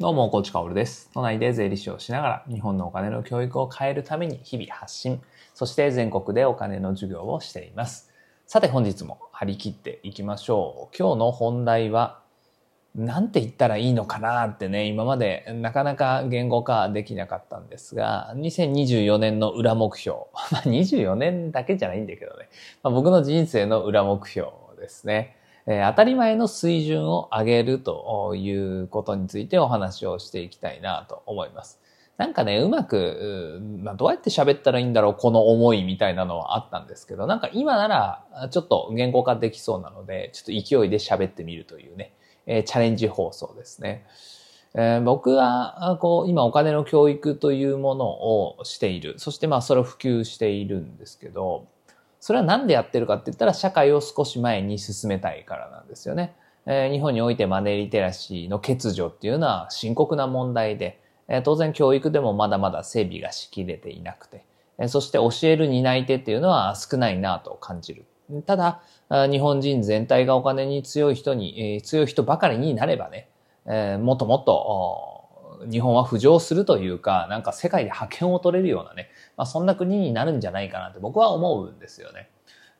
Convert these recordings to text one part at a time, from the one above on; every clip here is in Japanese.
どうも、コーチカオルです。都内で税理士をしながら、日本のお金の教育を変えるために日々発信、そして全国でお金の授業をしています。さて、本日も張り切っていきましょう。今日の本題は、なんて言ったらいいのかなってね、今までなかなか言語化できなかったんですが、2024年の裏目標。まあ24年だけじゃないんだけどね。まあ、僕の人生の裏目標ですね。えー当たり前の水準を上げるということについてお話をしていきたいなと思います。なんかね、うまく、まあ、どうやって喋ったらいいんだろう、この思いみたいなのはあったんですけど、なんか今ならちょっと言語化できそうなので、ちょっと勢いで喋ってみるというね、えーチャレンジ放送ですね。えー僕は、こう、今お金の教育というものをしている。そしてまあそれを普及しているんですけど、それはなんでやってるかって言ったら社会を少し前に進めたいからなんですよね。えー日本においてマネーリテラシーの欠如っていうのは深刻な問題で、えー当然教育でもまだまだ整備がしきれていなくて、えーそして教える担い手っていうのは少ないなと感じる。ただ、日本人全体がお金に強い人に、えー強い人ばかりになればね、えーもっともっと日本は浮上するというか、なんか世界で覇権を取れるようなね、まあ、そんな国になるんじゃないかなって僕は思うんですよね。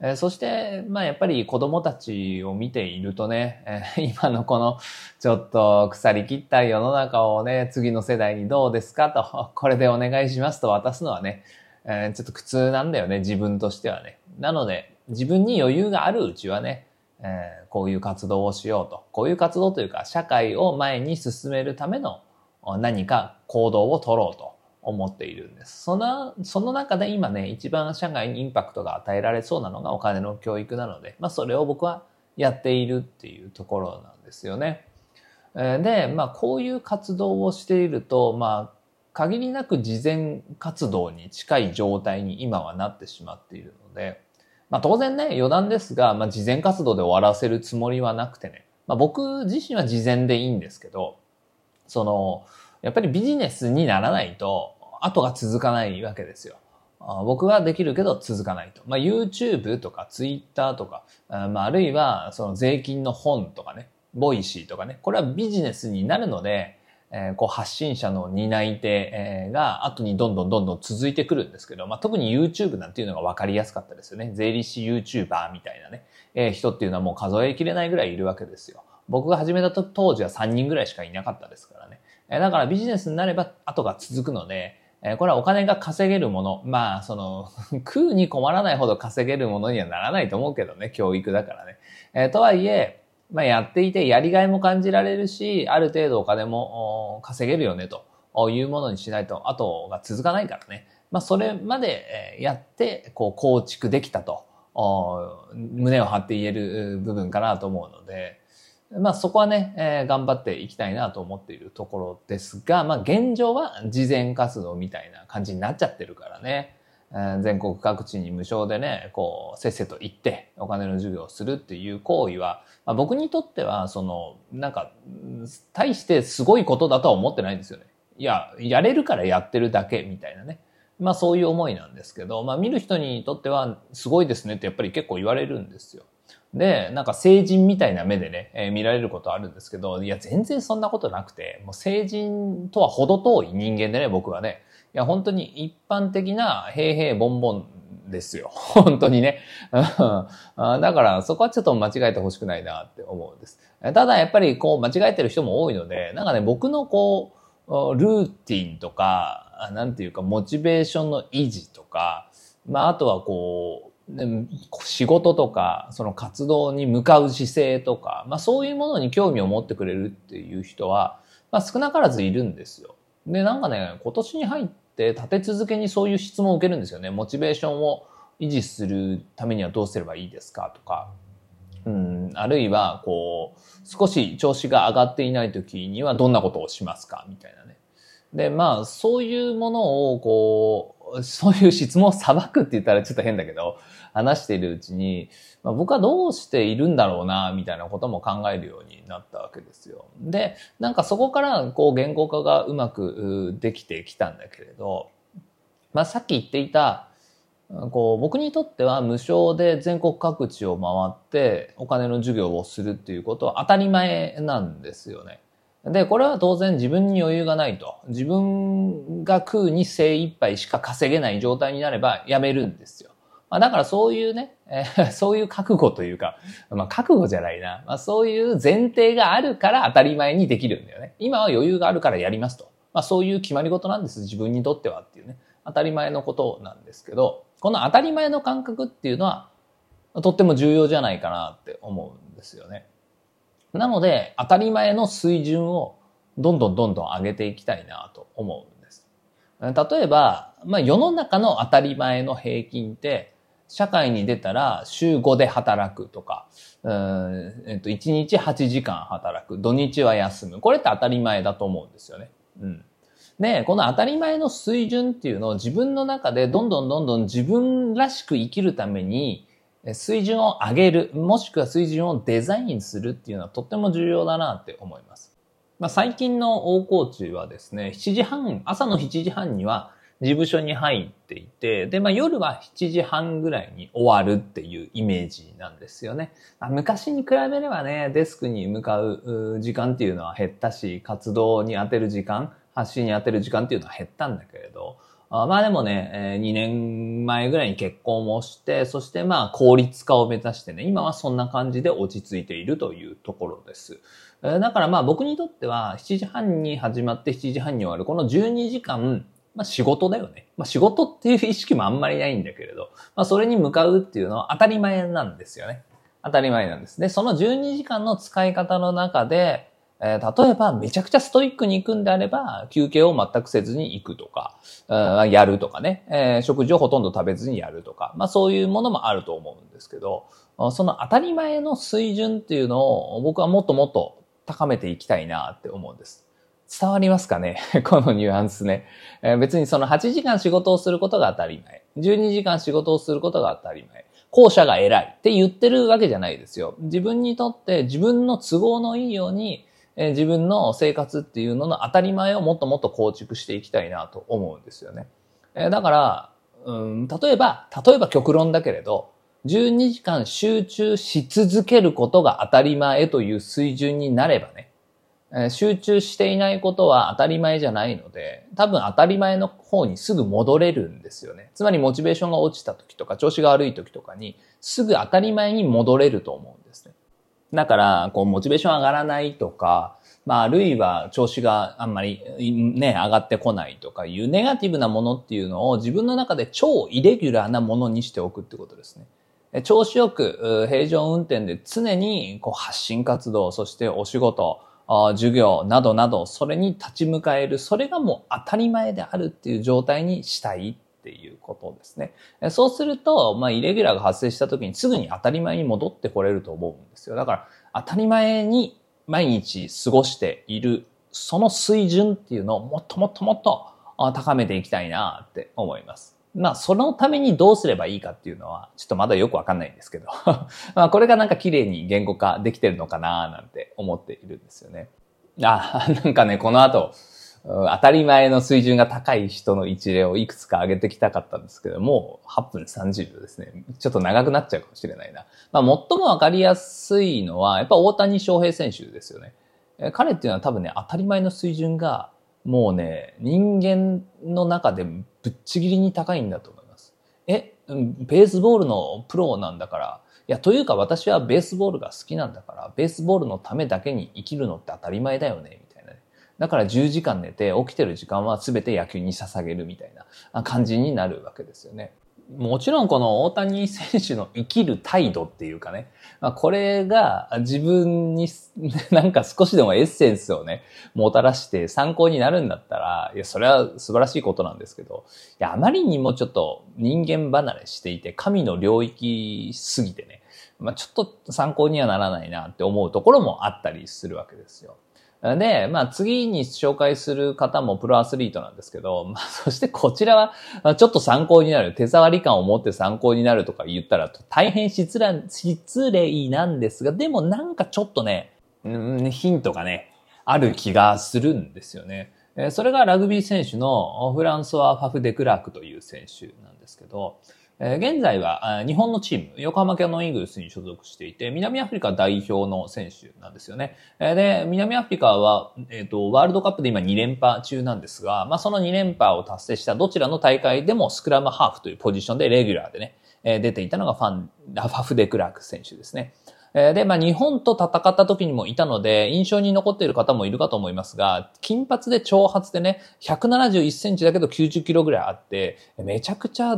えーそして、まあやっぱり子供たちを見ているとね、えー今のこのちょっと腐り切った世の中をね、次の世代にどうですかと、これでお願いしますと渡すのはね、えーちょっと苦痛なんだよね、自分としてはね。なので、自分に余裕があるうちはね、えこういう活動をしようと。こういう活動というか、社会を前に進めるための何か行動を取ろうと思っているんです。その、その中で今ね、一番社会にインパクトが与えられそうなのがお金の教育なので、まあそれを僕はやっているっていうところなんですよね。で、まあこういう活動をしていると、まあ限りなく事前活動に近い状態に今はなってしまっているので、まあ当然ね、余談ですが、まあ事前活動で終わらせるつもりはなくてね、まあ僕自身は事前でいいんですけど、その、やっぱりビジネスにならないと、後が続かないわけですよ。僕はできるけど続かないと。まあ、YouTube とか Twitter とか、まあ、あるいはその税金の本とかね、 Voicy とかね、これはビジネスになるので、えーこう発信者の担い手えが後にどんどんどんどん続いてくるんですけど、まあ、特に YouTube なんていうのが分かりやすかったですよね。税理士 YouTuber みたいなね、えー人っていうのはもう数えきれないぐらいいるわけですよ。僕が始めた当時は3人ぐらいしかいなかったですからね。えだからビジネスになれば後が続くので、えこれはお金が稼げるもの。まあ、その、食うに困らないほど稼げるものにはならないと思うけどね、教育だからね。えとはいえ、まあ、やっていてやりがいも感じられるし、ある程度お金もお稼げるよね、というものにしないと、後が続かないからね。まあ、それまでやって、こう、構築できたと、お胸を張って言える部分かなと思うので、まあそこはね、えー頑張っていきたいなと思っているところですが、まあ現状は事前活動みたいな感じになっちゃってるからね、えー全国各地に無償でね、こう、せっせと行ってお金の授業をするっていう行為は、まあ、僕にとっては、その、なんか、うん大してすごいことだとは思ってないんですよね。いや、やれるからやってるだけみたいなね。まあそういう思いなんですけど、まあ見る人にとってはすごいですねってやっぱり結構言われるんですよ。で、なんか成人みたいな目でね、えー見られることあるんですけど、いや、全然そんなことなくて、もう成人とは程遠い人間でね、僕はね。いや、本当に一般的な、平々ボンボンですよ。本当にね。だから、そこはちょっと間違えてほしくないなって思うんです。ただ、やっぱりこう、間違えてる人も多いので、なんかね、僕のこう、ルーティンとか、なんていうか、モチベーションの維持とか、まあ、あとはこう、仕事とか、その活動に向かう姿勢とか、まあそういうものに興味を持ってくれるっていう人は、まあ少なからずいるんですよ。で、なんかね、今年に入って立て続けにそういう質問を受けるんですよね。モチベーションを維持するためにはどうすればいいですかとか、うん、あるいは、こう、少し調子が上がっていない時にはどんなことをしますか？みたいなね。で、まあ、そういうものを、こう、そういう質問を裁くって言ったらちょっと変だけど、話しているうちに、まあ、僕はどうしているんだろうな、みたいなことも考えるようになったわけですよ。で、なんかそこから、こう、言語化がうまくできてきたんだけれど、まあ、さっき言っていた、こう僕にとっては無償で全国各地を回ってお金の授業をするっていうことは当たり前なんですよね。で、これは当然自分に余裕がないと。自分が食うに精一杯しか稼げない状態になればやめるんですよ。まあ、だからそういうね、えー、そういう覚悟というか、まあ覚悟じゃないな。まあそういう前提があるから当たり前にできるんだよね。今は余裕があるからやりますと。まあそういう決まり事なんです。自分にとってはっていうね。当たり前のことなんですけど、この当たり前の感覚っていうのは、とっても重要じゃないかなって思うんですよね。なので、当たり前の水準をどんどんどんどん上げていきたいなと思うんです。例えば、まあ世の中の当たり前の平均って、社会に出たら週5で働くとか、うんえっと、1日8時間働く、土日は休む。これって当たり前だと思うんですよね。うん。で、この当たり前の水準っていうのを自分の中でどんどんどんどん自分らしく生きるために水準を上げる、もしくは水準をデザインするっていうのはとっても重要だなって思います。まあ、最近の大コーチはですね、7時半、朝の7時半には事務所に入っていて、で、まあ夜は7時半ぐらいに終わるっていうイメージなんですよね。まあ、昔に比べればね、デスクに向かう時間っていうのは減ったし、活動に当てる時間、発信に当てる時間っていうのは減ったんだけれど、まあでもね、2年前ぐらいに結婚もして、そしてまあ効率化を目指してね、今はそんな感じで落ち着いているというところです。だからまあ僕にとっては7時半に始まって7時半に終わるこの12時間、まあ仕事だよね。まあ仕事っていう意識もあんまりないんだけれど、まあそれに向かうっていうのは当たり前なんですよね。当たり前なんです。で、その12時間の使い方の中で、えー、例えばめちゃくちゃストイックに行くんであれば、休憩を全くせずに行くとか、やるとかね、えー、食事をほとんど食べずにやるとか、まあそういうものもあると思うんですけど、その当たり前の水準っていうのを僕はもっともっと高めていきたいなって思うんです。伝わりますかね？このニュアンスね、えー、別にその8時間仕事をすることが当たり前。12時間仕事をすることが当たり前。後者が偉いって言ってるわけじゃないですよ。自分にとって自分の都合のいいように、えー、自分の生活っていうのの当たり前をもっともっと構築していきたいなと思うんですよね。えー、だから、例えば、例えば極論だけれど、12時間集中し続けることが当たり前という水準になればね、え集中していないことは当たり前じゃないので、多分当たり前の方にすぐ戻れるんですよね。つまりモチベーションが落ちた時とか、調子が悪い時とかに、すぐ当たり前に戻れると思うんですね。だから、こう、モチベーション上がらないとか、まあ、あるいは調子があんまりね、上がってこないとかいうネガティブなものっていうのを自分の中で超イレギュラーなものにしておくってことですね。調子よく、平常運転で常にこう発信活動、そしてお仕事、授業などなど、それに立ち向かえる、それがもう当たり前であるっていう状態にしたいっていうことですね。そうすると、まあ、イレギュラーが発生した時にすぐに当たり前に戻ってこれると思うんですよ。だから、当たり前に毎日過ごしている、その水準っていうのをもっともっともっと高めていきたいなって思います。まあ、そのためにどうすればいいかっていうのは、ちょっとまだよくわかんないんですけど まあ、これがなんか綺麗に言語化できてるのかななんて思っているんですよね。あ、なんかね、この後、当たり前の水準が高い人の一例をいくつか挙げてきたかったんですけども、8分30秒ですね。ちょっと長くなっちゃうかもしれないな。まあ、最もわかりやすいのは、やっぱ大谷翔平選手ですよね。彼っていうのは多分ね、当たり前の水準がもうね、人間の中でぶっちぎりに高いんだと思います。え、ベースボールのプロなんだから、いや、というか私はベースボールが好きなんだから、ベースボールのためだけに生きるのって当たり前だよね、みたいなね。だから10時間寝て起きてる時間は全て野球に捧げるみたいな感じになるわけですよね。もちろんこの大谷選手の生きる態度っていうかね、まあ、これが自分に なんか少しでもエッセンスをね、もたらして参考になるんだったら、いや、それは素晴らしいことなんですけど、いや、あまりにもちょっと人間離れしていて、神の領域すぎてね、まあ、ちょっと参考にはならないなって思うところもあったりするわけですよ。で、まあ次に紹介する方もプロアスリートなんですけど、まあそしてこちらはちょっと参考になる、手触り感を持って参考になるとか言ったら大変失礼なんですが、でもなんかちょっとね、ヒントがね、ある気がするんですよね。それがラグビー選手のフランソワ・ファフ・デクラークという選手なんですけど、現在は日本のチーム、横浜キャノンイーグルスに所属していて、南アフリカ代表の選手なんですよね。で、南アフリカは、えっ、ー、と、ワールドカップで今2連覇中なんですが、まあ、その2連覇を達成したどちらの大会でもスクラムハーフというポジションでレギュラーでね、出ていたのがファン、ラファフ・デ・クラーク選手ですね。で、まあ、日本と戦った時にもいたので、印象に残っている方もいるかと思いますが、金髪で長髪でね、171センチだけど90キロぐらいあって、めちゃくちゃ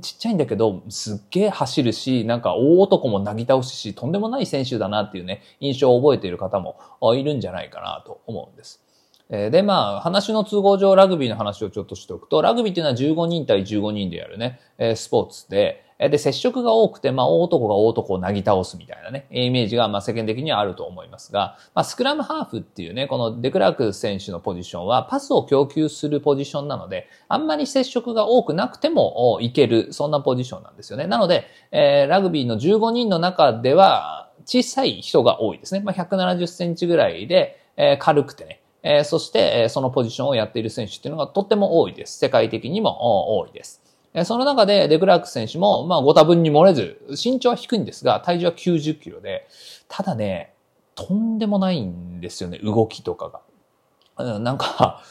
ちっちゃいんだけど、すっげえ走るし、なんか大男もなぎ倒すし、とんでもない選手だなっていうね、印象を覚えている方もいるんじゃないかなと思うんです。で、まあ、話の都合上ラグビーの話をちょっとしておくと、ラグビーっていうのは15人対15人でやるね、スポーツで、で、接触が多くて、まあ、大男が大男をなぎ倒すみたいなね、イメージが、まあ、世間的にはあると思いますが、まあ、スクラムハーフっていうね、このデクラーク選手のポジションは、パスを供給するポジションなので、あんまり接触が多くなくてもいける、そんなポジションなんですよね。なので、えー、ラグビーの15人の中では、小さい人が多いですね。まあ、170センチぐらいで、えー、軽くてね、えー、そして、えそのポジションをやっている選手っていうのがとっても多いです。世界的にも多いです。その中でデクラーク選手も、まあ、ご多分に漏れず、身長は低いんですが、体重は90キロで、ただね、とんでもないんですよね、動きとかが。なんか、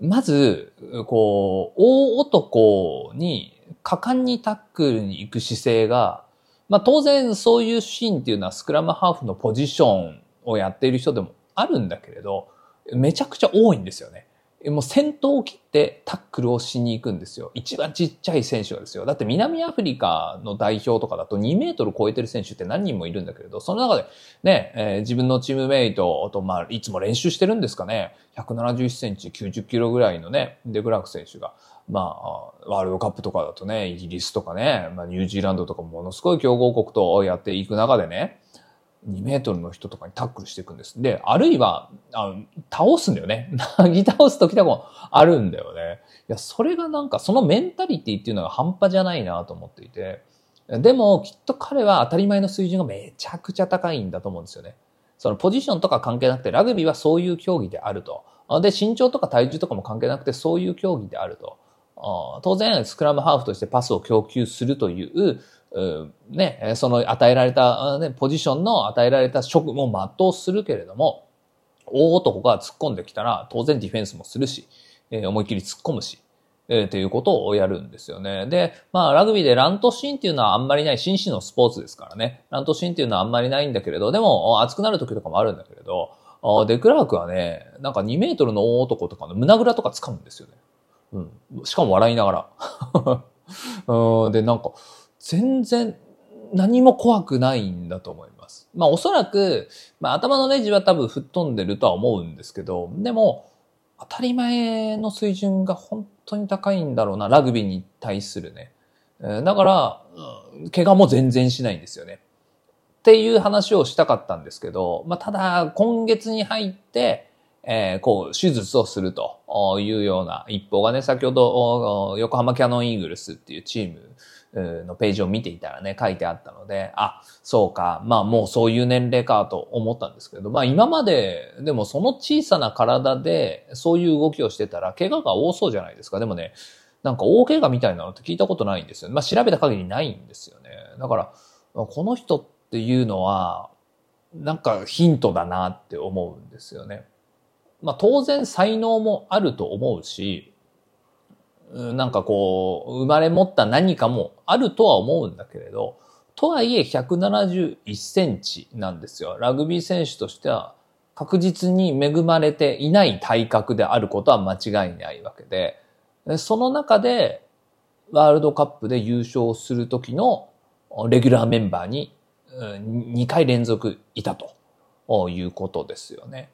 まず、こう、大男に果敢にタックルに行く姿勢が、まあ当然そういうシーンっていうのはスクラムハーフのポジションをやっている人でもあるんだけれど、めちゃくちゃ多いんですよね。もう先頭を切ってタックルをしに行くんですよ。一番ちっちゃい選手がですよ。だって南アフリカの代表とかだと2メートル超えてる選手って何人もいるんだけれど、その中でね、えー、自分のチームメイトと、まあ、いつも練習してるんですかね。171センチ、90キロぐらいのね、デグラーク選手が、まあ、ワールドカップとかだとね、イギリスとかね、まあ、ニュージーランドとかものすごい強豪国とやっていく中でね、2メートルの人とかにタックルしていくんです。で、あるいは、あの倒すんだよね。なぎ倒す時とかもあるんだよね。いや、それがなんか、そのメンタリティっていうのが半端じゃないなと思っていて。でも、きっと彼は当たり前の水準がめちゃくちゃ高いんだと思うんですよね。そのポジションとか関係なくて、ラグビーはそういう競技であると。で、身長とか体重とかも関係なくて、そういう競技であると。当然、スクラムハーフとしてパスを供給するという、ね、その与えられた、ね、ポジションの与えられた職務を全うするけれども、大男が突っ込んできたら、当然ディフェンスもするし、え、思いっきり突っ込むし、えー、っていうことをやるんですよね。で、まあ、ラグビーでラントシーンっていうのはあんまりない、紳士のスポーツですからね。ラントシーンっていうのはあんまりないんだけれど、でも、熱くなる時とかもあるんだけれど、デクラークはね、なんか2メートルの大男とかの胸ぐらとか掴むんですよね。うん。しかも笑いながら。うん、で、なんか、全然何も怖くないんだと思います。まあおそらく、まあ頭のネジは多分吹っ飛んでるとは思うんですけど、でも当たり前の水準が本当に高いんだろうな、ラグビーに対するね。だから、怪我も全然しないんですよね。っていう話をしたかったんですけど、まあただ今月に入って、えー、こう、手術をするというような一報がね、先ほど横浜キャノンイーグルスっていうチームのページを見ていたらね、書いてあったので、あ、そうか、まあもうそういう年齢かと思ったんですけど、まあ今まで、でもその小さな体でそういう動きをしてたら、怪我が多そうじゃないですか。でもね、なんか大怪我みたいなのって聞いたことないんですよ。まあ調べた限りないんですよね。だから、この人っていうのは、なんかヒントだなって思うんですよね。まあ当然才能もあると思うし、なんかこう、生まれ持った何かもあるとは思うんだけれど、とはいえ171センチなんですよ。ラグビー選手としては確実に恵まれていない体格であることは間違いないわけで、その中でワールドカップで優勝する時のレギュラーメンバーに2回連続いたということですよね。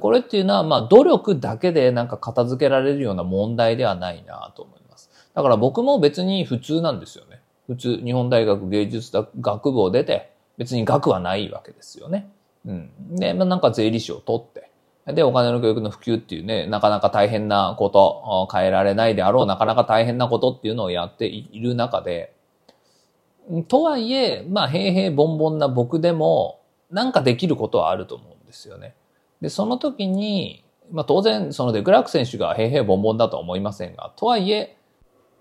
これっていうのは、まあ、努力だけでなんか片付けられるような問題ではないなと思います。だから僕も別に普通なんですよね。普通、日本大学芸術学部を出て、別に学はないわけですよね。うん。で、まあ、なんか税理士を取って、で、お金の教育の普及っていうね、なかなか大変なこと、変えられないであろう、なかなか大変なことっていうのをやっている中で、とはいえ、まあ、平々凡々な僕でも、なんかできることはあると思うんですよね。で、その時に、まあ当然、そのデクラーク選手が平々凡々だとは思いませんが、とはいえ、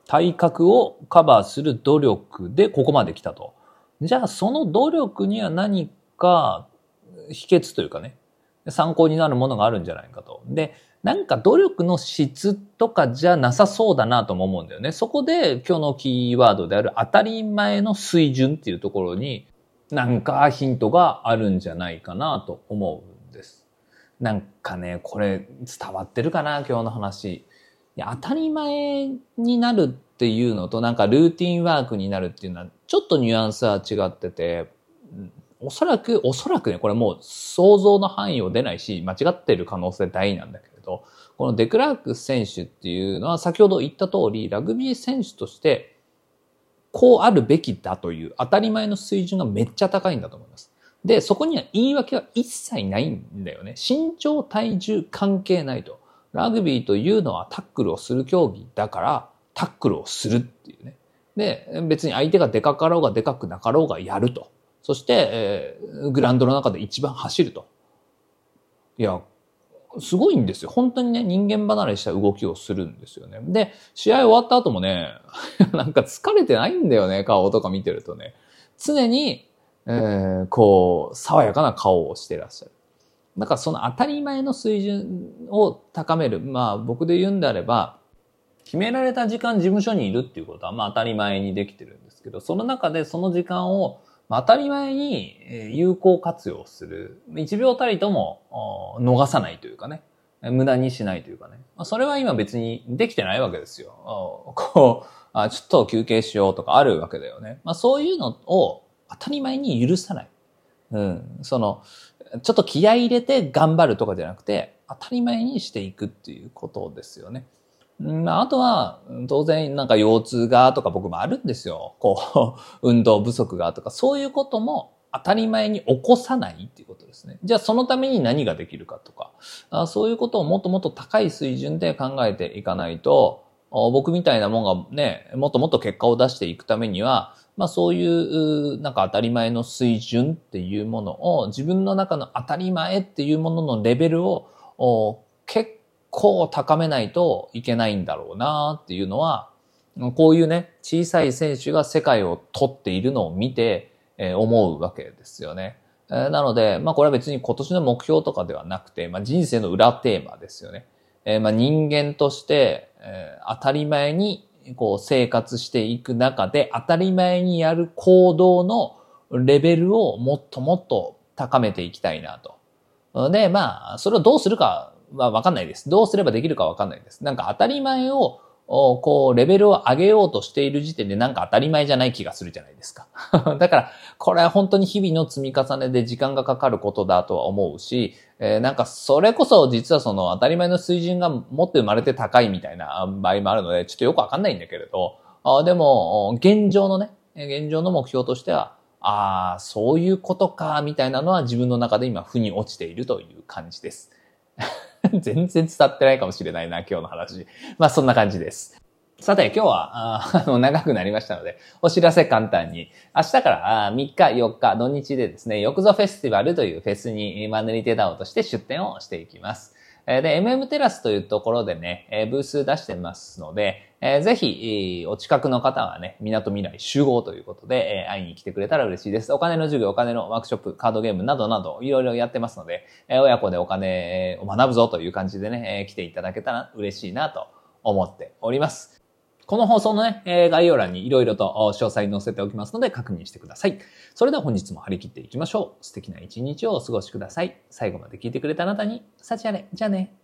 体格をカバーする努力でここまで来たと。じゃあその努力には何か秘訣というかね、参考になるものがあるんじゃないかと。で、なんか努力の質とかじゃなさそうだなとも思うんだよね。そこで今日のキーワードである当たり前の水準っていうところになんかヒントがあるんじゃないかなと思う。なんかね、これ伝わってるかな今日の話。いや、当たり前になるっていうのとなんかルーティンワークになるっていうのはちょっとニュアンスは違ってて、おそらく、おそらくね、これもう想像の範囲を出ないし、間違ってる可能性大なんだけれど、このデクラーク選手っていうのは先ほど言った通り、ラグビー選手として、こうあるべきだという当たり前の水準がめっちゃ高いんだと思います。で、そこには言い訳は一切ないんだよね。身長、体重関係ないと。ラグビーというのはタックルをする競技だから、タックルをするっていうね。で、別に相手がでかかろうがでかくなかろうがやると。そして、えー、グラウンドの中で一番走ると。いや、すごいんですよ。本当にね、人間離れした動きをするんですよね。で、試合終わった後もね、なんか疲れてないんだよね、顔とか見てるとね。常に、えー、こう、爽やかな顔をしてらっしゃる。だからその当たり前の水準を高める。まあ僕で言うんであれば、決められた時間事務所にいるっていうことはまあ当たり前にできてるんですけど、その中でその時間を当たり前に有効活用する。一秒たりとも逃さないというかね。無駄にしないというかね。それは今別にできてないわけですよ。こう、あちょっと休憩しようとかあるわけだよね。まあそういうのを当たり前に許さない。うん。その、ちょっと気合入れて頑張るとかじゃなくて、当たり前にしていくっていうことですよね。あとは、当然なんか腰痛がとか僕もあるんですよ。こう、運動不足がとか、そういうことも当たり前に起こさないっていうことですね。じゃあそのために何ができるかとか、あそういうことをもっともっと高い水準で考えていかないと、僕みたいなもんがね、もっともっと結果を出していくためには、まあそういうなんか当たり前の水準っていうものを自分の中の当たり前っていうもののレベルを結構高めないといけないんだろうなっていうのは、こういうね、小さい選手が世界を取っているのを見て、思うわけですよね。なので、まあこれは別に今年の目標とかではなくて、まあ人生の裏テーマですよね。え、まあ人間として、え、当たり前にこう生活していく中で当たり前にやる行動のレベルをもっともっと高めていきたいなと。で、まあ、それをどうするかはわかんないです。どうすればできるかわかんないです。なんか当たり前を、こう、レベルを上げようとしている時点でなんか当たり前じゃない気がするじゃないですか。だから、これは本当に日々の積み重ねで時間がかかることだとは思うし、えー、なんかそれこそ実はその当たり前の水準が持って生まれて高いみたいな場合もあるので、ちょっとよくわかんないんだけれど、あでも、現状のね、現状の目標としては、ああ、そういうことか、みたいなのは自分の中で今、負に落ちているという感じです。全然伝わってないかもしれないな、今日の話。まあそんな感じです。さて、今日は、あの、長くなりましたので、お知らせ簡単に。明日から3日、4日、土日でですね、よくぞフェスティバルというフェスにマンネリテダオとして出展をしていきます。で、MM テラスというところでね、ブース出してますので、ぜひ、お近くの方はね、港未来集合ということで、会いに来てくれたら嬉しいです。お金の授業、お金のワークショップ、カードゲームなどなど、いろいろやってますので、親子でお金を学ぶぞという感じでね、来ていただけたら嬉しいなと思っております。この放送のね、え概要欄にいろいろと詳細載せておきますので確認してください。それでは本日も張り切っていきましょう。素敵な一日をお過ごしください。最後まで聞いてくれたあなたに、幸あれ。じゃあね。